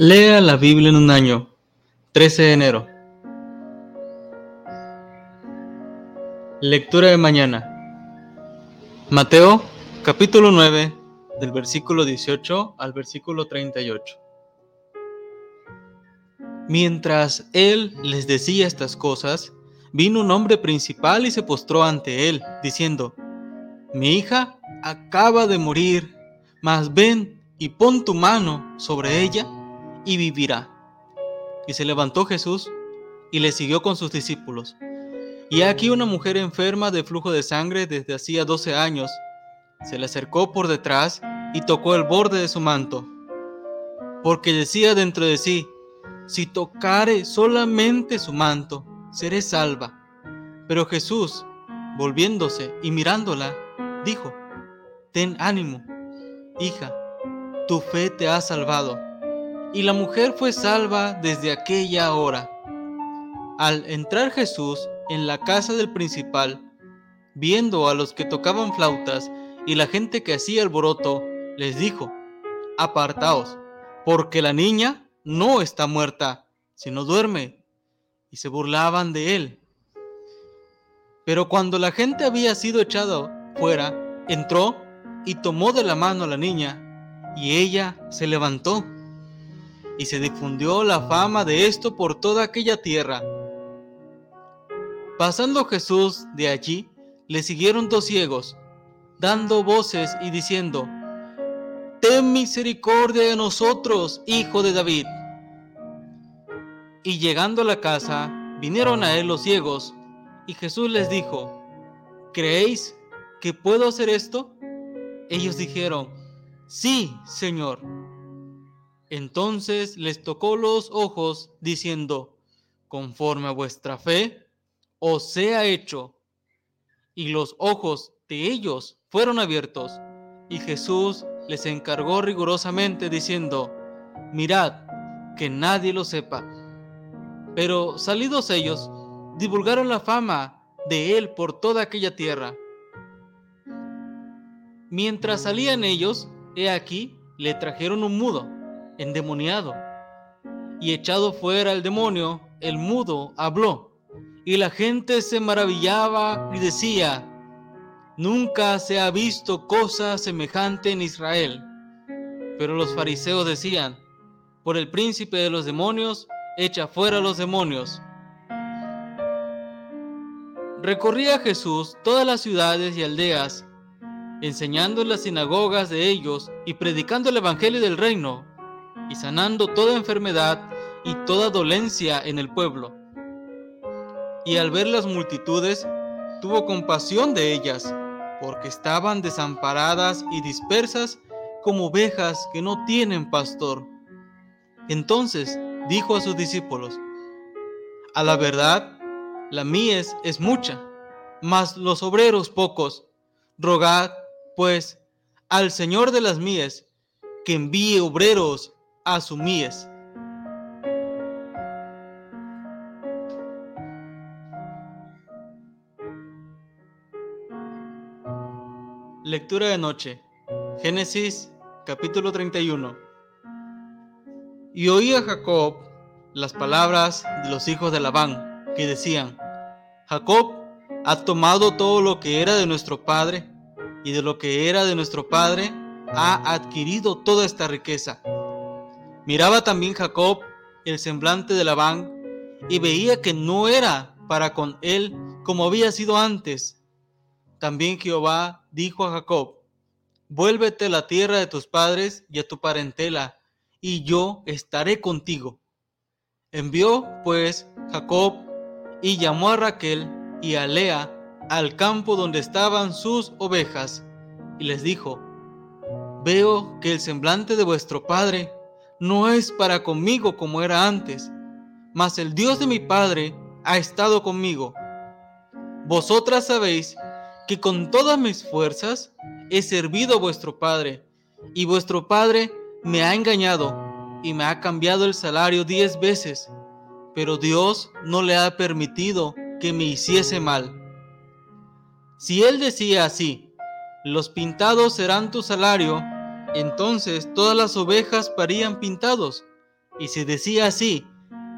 Lea la Biblia en un año. 13 de enero. Lectura de mañana. Mateo, capítulo 9, del versículo 18 al versículo 38. Mientras él les decía estas cosas, vino un hombre principal y se postró ante él, diciendo, Mi hija acaba de morir, mas ven y pon tu mano sobre ella y vivirá. Y se levantó Jesús y le siguió con sus discípulos. Y aquí una mujer enferma de flujo de sangre desde hacía doce años. Se le acercó por detrás y tocó el borde de su manto, porque decía dentro de sí, si tocare solamente su manto, seré salva. Pero Jesús, volviéndose y mirándola, dijo, Ten ánimo, hija, tu fe te ha salvado y la mujer fue salva desde aquella hora. Al entrar Jesús en la casa del principal, viendo a los que tocaban flautas y la gente que hacía alboroto, les dijo, Apartaos, porque la niña no está muerta, sino duerme. Y se burlaban de él. Pero cuando la gente había sido echada fuera, entró y tomó de la mano a la niña, y ella se levantó y se difundió la fama de esto por toda aquella tierra. Pasando Jesús de allí, le siguieron dos ciegos, dando voces y diciendo, Ten misericordia de nosotros, hijo de David. Y llegando a la casa, vinieron a él los ciegos, y Jesús les dijo, ¿creéis que puedo hacer esto? Ellos dijeron, Sí, Señor. Entonces les tocó los ojos, diciendo, conforme a vuestra fe, os sea hecho. Y los ojos de ellos fueron abiertos, y Jesús les encargó rigurosamente, diciendo, mirad, que nadie lo sepa. Pero salidos ellos, divulgaron la fama de él por toda aquella tierra. Mientras salían ellos, he aquí, le trajeron un mudo endemoniado. Y echado fuera el demonio, el mudo habló. Y la gente se maravillaba y decía, nunca se ha visto cosa semejante en Israel. Pero los fariseos decían, por el príncipe de los demonios, echa fuera los demonios. Recorría Jesús todas las ciudades y aldeas, enseñando en las sinagogas de ellos y predicando el Evangelio del reino y sanando toda enfermedad y toda dolencia en el pueblo. Y al ver las multitudes, tuvo compasión de ellas, porque estaban desamparadas y dispersas como ovejas que no tienen pastor. Entonces dijo a sus discípulos, A la verdad, la mies es mucha, mas los obreros pocos. Rogad, pues, al Señor de las mies, que envíe obreros a su mies. Lectura de noche. Génesis capítulo 31. Y oía Jacob las palabras de los hijos de Labán, que decían, Jacob ha tomado todo lo que era de nuestro padre, y de lo que era de nuestro padre ha adquirido toda esta riqueza. Miraba también Jacob el semblante de Labán y veía que no era para con él como había sido antes. También Jehová dijo a Jacob, vuélvete a la tierra de tus padres y a tu parentela, y yo estaré contigo. Envió pues Jacob y llamó a Raquel y a Lea al campo donde estaban sus ovejas, y les dijo, Veo que el semblante de vuestro padre no es para conmigo como era antes, mas el Dios de mi Padre ha estado conmigo. Vosotras sabéis que con todas mis fuerzas he servido a vuestro Padre, y vuestro Padre me ha engañado y me ha cambiado el salario diez veces, pero Dios no le ha permitido que me hiciese mal. Si él decía así, los pintados serán tu salario, entonces todas las ovejas parían pintados, Y si decía así,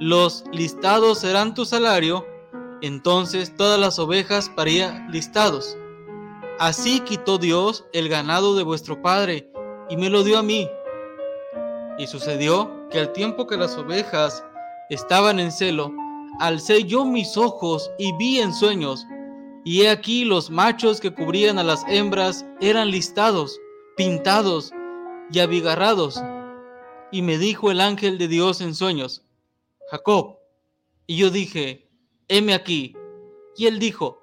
los listados serán tu salario, entonces todas las ovejas parían listados. Así quitó Dios el ganado de vuestro padre y me lo dio a mí. Y sucedió que al tiempo que las ovejas estaban en celo, alcé yo mis ojos y vi en sueños, y he aquí los machos que cubrían a las hembras eran listados, pintados y abigarrados. Y me dijo el ángel de Dios en sueños, Jacob. Y yo dije, heme aquí. Y él dijo,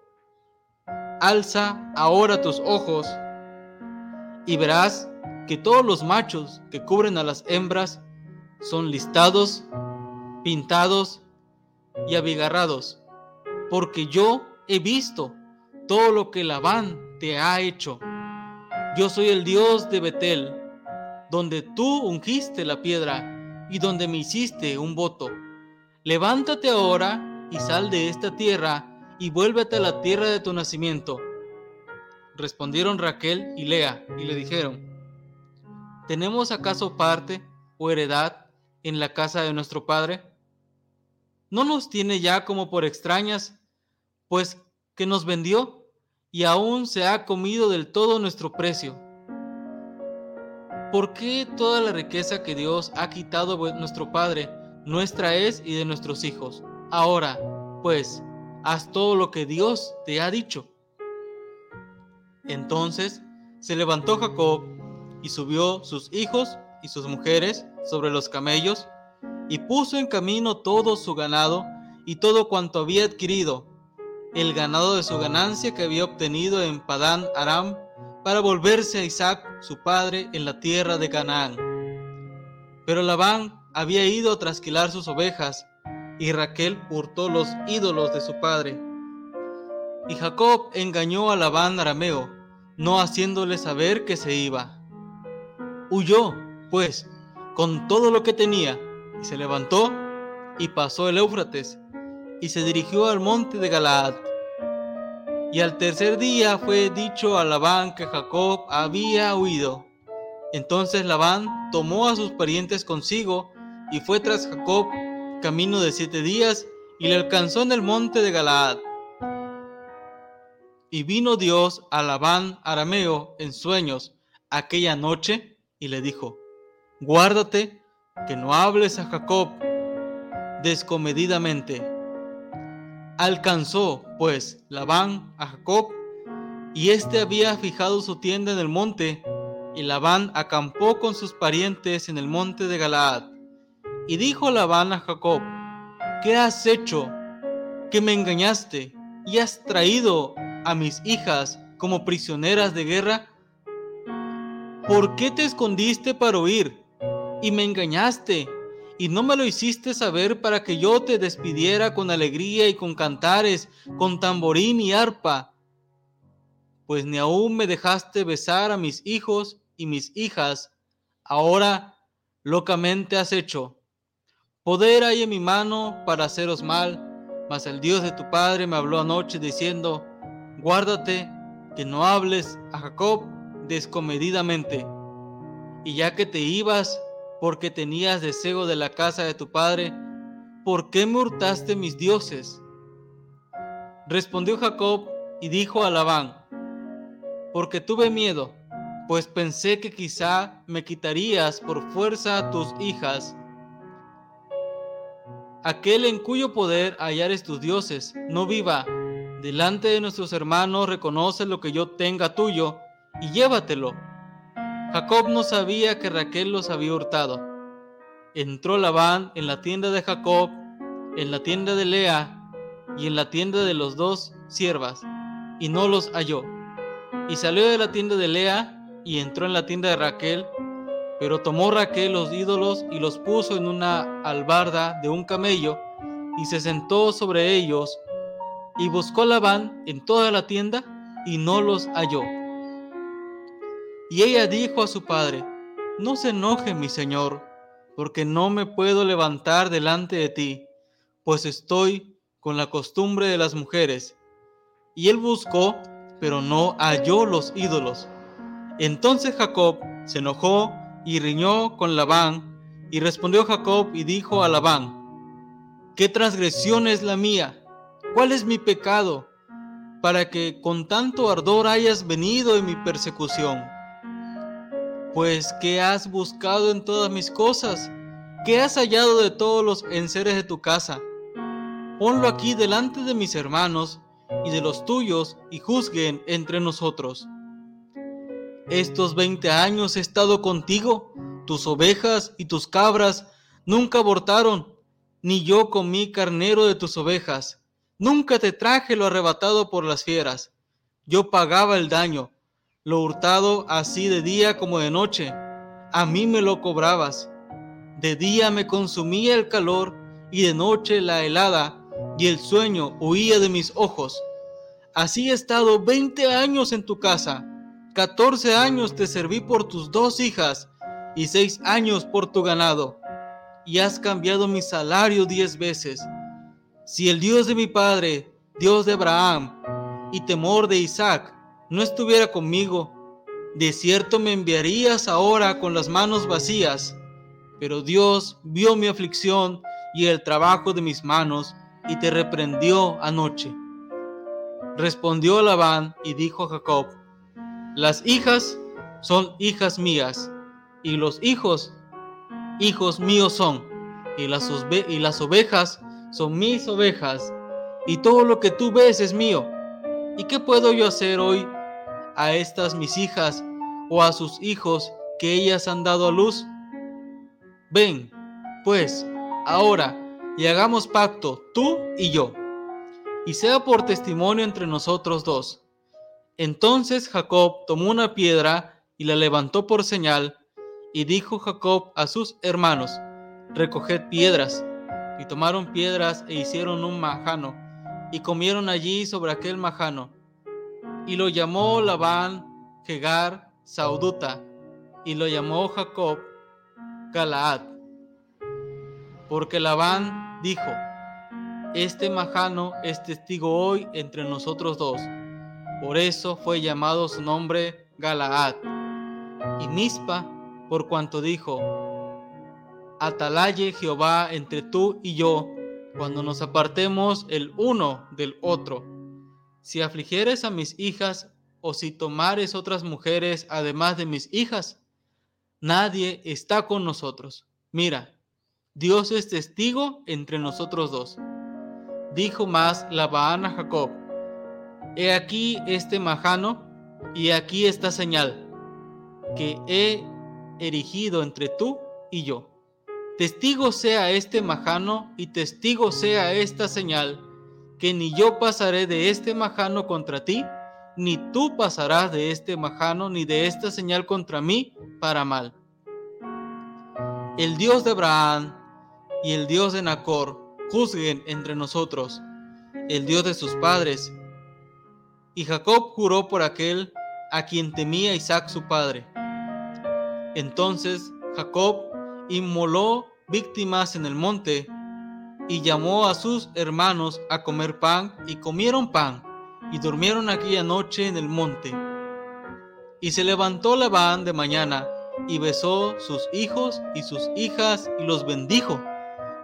alza ahora tus ojos y verás que todos los machos que cubren a las hembras son listados, pintados y abigarrados, porque yo he visto todo lo que Labán te ha hecho. Yo soy el Dios de Betel, donde tú ungiste la piedra y donde me hiciste un voto. Levántate ahora y sal de esta tierra y vuélvete a la tierra de tu nacimiento. Respondieron Raquel y Lea y le dijeron, ¿tenemos acaso parte o heredad en la casa de nuestro padre? ¿No nos tiene ya como por extrañas, pues que nos vendió y aún se ha comido del todo nuestro precio? ¿Por qué toda la riqueza que Dios ha quitado nuestro Padre nuestra es y de nuestros hijos. Ahora, pues, haz todo lo que Dios te ha dicho. Entonces se levantó Jacob y subió sus hijos y sus mujeres sobre los camellos y puso en camino todo su ganado y todo cuanto había adquirido, el ganado de su ganancia que había obtenido en Padán Aram, para volverse a Isaac, su padre, en la tierra de Canaán. Pero Labán había ido a trasquilar sus ovejas, y Raquel hurtó los ídolos de su padre. Y Jacob engañó a Labán arameo, no haciéndole saber que se iba. Huyó, pues, con todo lo que tenía, y se levantó y pasó el Éufrates, y se dirigió al monte de Galaad. Y al tercer día fue dicho a Labán que Jacob había huido. Entonces Labán tomó a sus parientes consigo y fue tras Jacob camino de siete días y le alcanzó en el monte de Galaad. Y vino Dios a Labán arameo en sueños aquella noche y le dijo, guárdate que no hables a Jacob descomedidamente. Alcanzó, pues, Labán a Jacob, y éste había fijado su tienda en el monte, y Labán acampó con sus parientes en el monte de Galaad. Y dijo Labán a Jacob, ¿qué has hecho? Que me engañaste y has traído a mis hijas como prisioneras de guerra. ¿Por qué te escondiste para huir y me engañaste y no me lo hiciste saber para que yo te despidiera con alegría y con cantares, con tamborín y arpa? Pues ni aún me dejaste besar a mis hijos y mis hijas. Ahora locamente has hecho. Poder hay en mi mano para haceros mal, mas el Dios de tu padre me habló anoche diciendo, guárdate que no hables a Jacob descomedidamente. Y ya que te ibas porque tenías deseo de la casa de tu padre, ¿por qué me hurtaste mis dioses? Respondió Jacob y dijo a Labán, porque tuve miedo, pues pensé que quizá me quitarías por fuerza tus hijas aquel en cuyo poder hallares tus dioses, no viva. Delante de nuestros hermanos reconoce lo que yo tenga tuyo y llévatelo. Jacob no sabía que Raquel los había hurtado. Entró Labán en la tienda de Jacob, en la tienda de Lea y en la tienda de los dos siervas, y no los halló. Y salió de la tienda de Lea y entró en la tienda de Raquel pero tomó Raquel los ídolos y los puso en una albarda de un camello y se sentó sobre ellos y buscó Labán en toda la tienda y no los halló. Y ella dijo a su padre, no se enoje mi señor, porque no me puedo levantar delante de ti, pues estoy con la costumbre de las mujeres. Y él buscó, pero no halló los ídolos. Entonces Jacob se enojó y riñó con Labán Y respondió Jacob y dijo a Labán, ¿qué transgresión es la mía? ¿Cuál es mi pecado? Para que con tanto ardor hayas venido en mi persecución. Pues, ¿qué has buscado en todas mis cosas? ¿Qué has hallado de todos los enseres de tu casa? Ponlo aquí delante de mis hermanos y de los tuyos y juzguen entre nosotros. Estos veinte años he estado contigo, tus ovejas y tus cabras nunca abortaron, ni yo comí carnero de tus ovejas. Nunca te traje lo arrebatado por las fieras. Yo pagaba el daño, lo hurtado así de día como de noche. A mí me lo cobrabas. De día me consumía el calor y de noche la helada y el sueño huía de mis ojos. Así he estado veinte años en tu casa, catorce años te serví por tus dos hijas y seis años por tu ganado, y has cambiado mi salario diez veces. Si el Dios de mi padre, Dios de Abraham y temor de Isaac, no estuviera conmigo, de cierto me enviarías ahora con las manos vacías. Pero Dios vio mi aflicción y el trabajo de mis manos, y te reprendió anoche. Respondió Labán y dijo a Jacob, las hijas son hijas mías, y los hijos, hijos míos son, y las, y las ovejas son mis ovejas, y todo lo que tú ves es mío. ¿Y qué puedo yo hacer hoy a estas mis hijas o a sus hijos que ellas han dado a luz? Ven, pues, ahora, y hagamos pacto, tú y yo, y sea por testimonio entre nosotros dos. Entonces Jacob tomó una piedra y la levantó por señal, y dijo Jacob a sus hermanos, recoged piedras. Y tomaron piedras e hicieron un majano, y comieron allí sobre aquel majano. Y lo llamó Labán, Jegar, Sauduta, y lo llamó Jacob, Galaad. Porque Labán dijo, este majano es testigo hoy entre nosotros dos. Por eso fue llamado su nombre Galaad. Y Mispa, por cuanto dijo, Atalaye Jehová entre tú y yo, cuando nos apartemos el uno del otro. Si afligieres a mis hijas, o si tomares otras mujeres además de mis hijas, nadie está con nosotros. Mira, Dios es testigo entre nosotros dos. Dijo más Labán a Jacob, He aquí este majano y aquí esta señal que he erigido entre tú y yo. Testigo sea este majano y testigo sea esta señal, que ni yo pasaré de este majano contra ti, ni tú pasarás de este majano ni de esta señal contra mí para mal. El Dios de Abraham, y el Dios de Nacor juzguen entre nosotros, el Dios de sus padres. Y Jacob juró por aquel a quien temía Isaac su padre. Entonces Jacob inmoló víctimas en el monte y llamó a sus hermanos a comer pan y comieron pan y durmieron aquella noche en el monte. Y se levantó Labán de mañana y besó sus hijos y sus hijas y los bendijo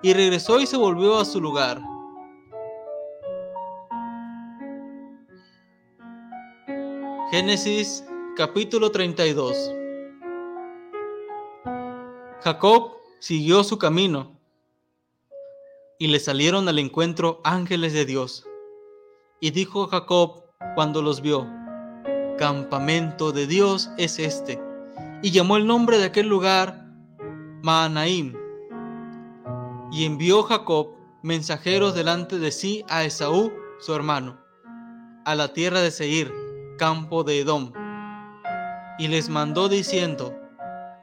y regresó y se volvió a su lugar. Génesis capítulo 32 Jacob siguió su camino y le salieron al encuentro ángeles de Dios. Y dijo Jacob cuando los vio, campamento de Dios es este. Y llamó el nombre de aquel lugar Maanaim y envió Jacob mensajeros delante de sí a Esaú, su hermano, a la tierra de Seir, campo de Edom. Y les mandó diciendo,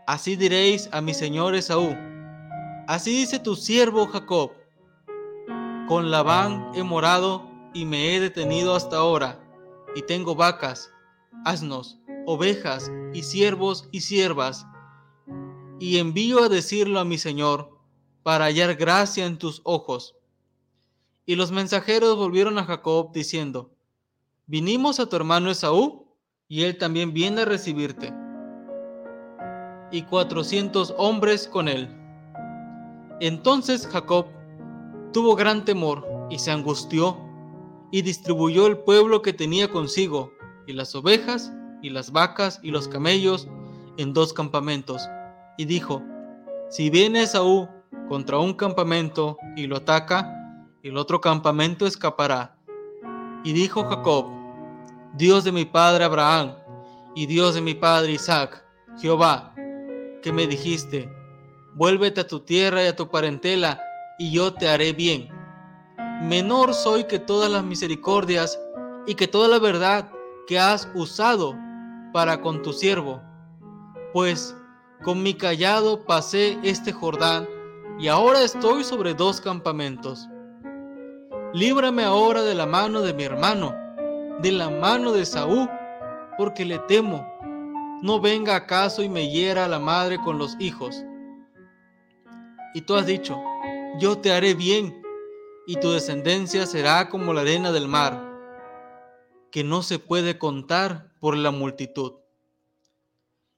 Así diréis a mi señor Esaú, así dice tu siervo Jacob, con Labán he morado y me he detenido hasta ahora, y tengo vacas, asnos, ovejas y siervos y siervas, y envío a decirlo a mi señor, para hallar gracia en tus ojos. Y los mensajeros volvieron a Jacob diciendo, vinimos a tu hermano Esaú, y él también viene a recibirte. Y cuatrocientos hombres con él. Entonces Jacob tuvo gran temor y se angustió y distribuyó el pueblo que tenía consigo, y las ovejas, y las vacas, y los camellos, en dos campamentos, y dijo, si viene Esaú contra un campamento y lo ataca, el otro campamento escapará. Y dijo Jacob, Dios de mi padre Abraham, y Dios de mi padre Isaac, Jehová, que me dijiste, vuélvete a tu tierra y a tu parentela, y yo te haré bien. Menor soy que todas las misericordias y que toda la verdad que has usado para con tu siervo, pues con mi callado pasé este Jordán, y ahora estoy sobre dos campamentos. Líbrame ahora de la mano de mi hermano, de la mano de Saúl, porque le temo. No venga acaso y me hiera la madre con los hijos. Y tú has dicho, yo te haré bien, y tu descendencia será como la arena del mar, que no se puede contar por la multitud.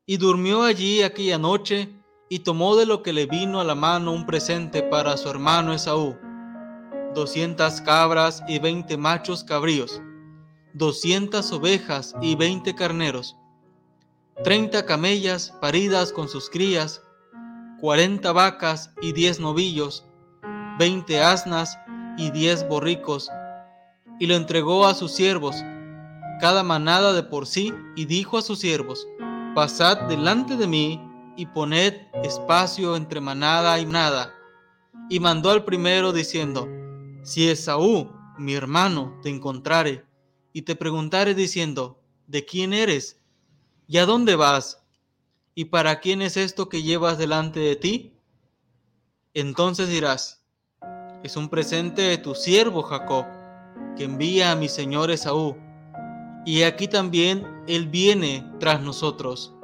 Y durmió allí aquella noche, y tomó de lo que le vino a la mano un presente para su hermano Esaú, doscientas cabras y veinte machos cabríos, doscientas ovejas y veinte carneros, treinta camellas paridas con sus crías, cuarenta vacas y diez novillos, veinte asnas y diez borricos, y lo entregó a sus siervos, cada manada de por sí, y dijo a sus siervos, Pasad delante de mí y poned espacio entre manada y manada. Y mandó al primero diciendo, Si Esaú, mi hermano, te encontrare, y te preguntare diciendo, ¿de quién eres? ¿Y a dónde vas? ¿Y para quién es esto que llevas delante de ti? Entonces dirás, es un presente de tu siervo Jacob, que envía a mi señor Esaú. Y aquí también él viene tras nosotros.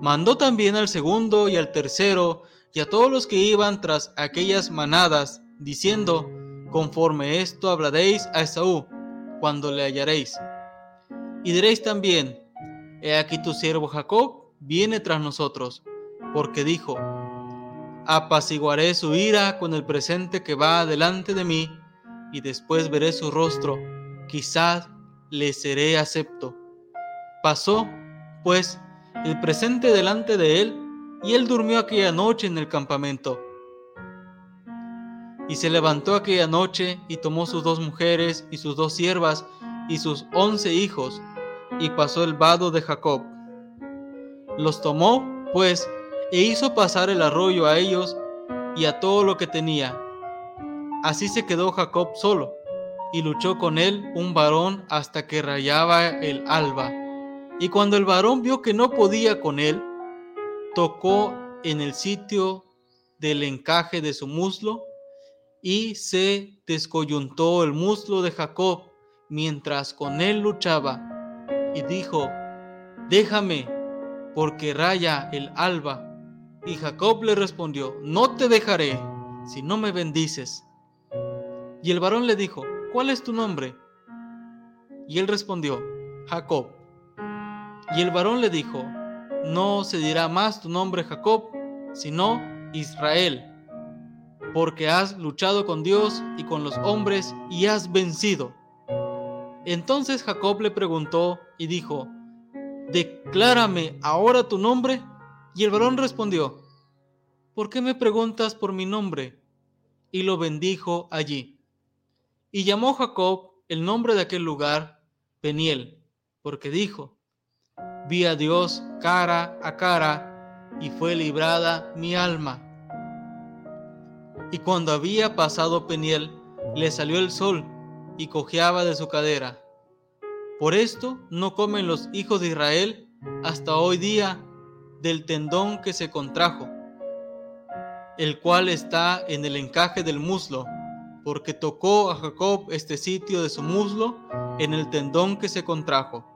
Mandó también al segundo y al tercero y a todos los que iban tras aquellas manadas, diciendo, conforme esto hablaréis a Esaú, cuando le hallaréis. Y diréis también, he aquí tu siervo Jacob viene tras nosotros, porque dijo, apaciguaré su ira con el presente que va delante de mí, y después veré su rostro, quizás le seré acepto. Pasó, pues, el presente delante de él, y él durmió aquella noche en el campamento. Y se levantó aquella noche y tomó sus dos mujeres y sus dos siervas y sus once hijos, y pasó el vado de Jacob los tomó, pues, e hizo pasar el arroyo a ellos y a todo lo que tenía. Así se quedó Jacob solo, y luchó con él un varón hasta que rayaba el alba. Y cuando el varón vio que no podía con él, tocó en el sitio del encaje de su muslo, y se descoyuntó el muslo de Jacob mientras con él luchaba, y dijo, déjame, porque raya el alba. Y Jacob le respondió, no te dejaré si no me bendices. Y el varón le dijo, ¿cuál es tu nombre? Y él respondió, Jacob. Y el varón le dijo, no se dirá más tu nombre Jacob, sino Israel, porque has luchado con Dios y con los hombres y has vencido. Entonces Jacob le preguntó y dijo, declárame ahora tu nombre. Y el varón respondió, ¿por qué me preguntas por mi nombre? Y lo bendijo allí. Y llamó Jacob el nombre de aquel lugar Peniel, porque dijo, vi a Dios cara a cara y fue librada mi alma. Y cuando había pasado Peniel, le salió el sol y cojeaba de su cadera. Por esto no comen los hijos de Israel hasta hoy día del tendón que se contrajo, el cual está en el encaje del muslo, porque tocó a Jacob este sitio de su muslo en el tendón que se contrajo.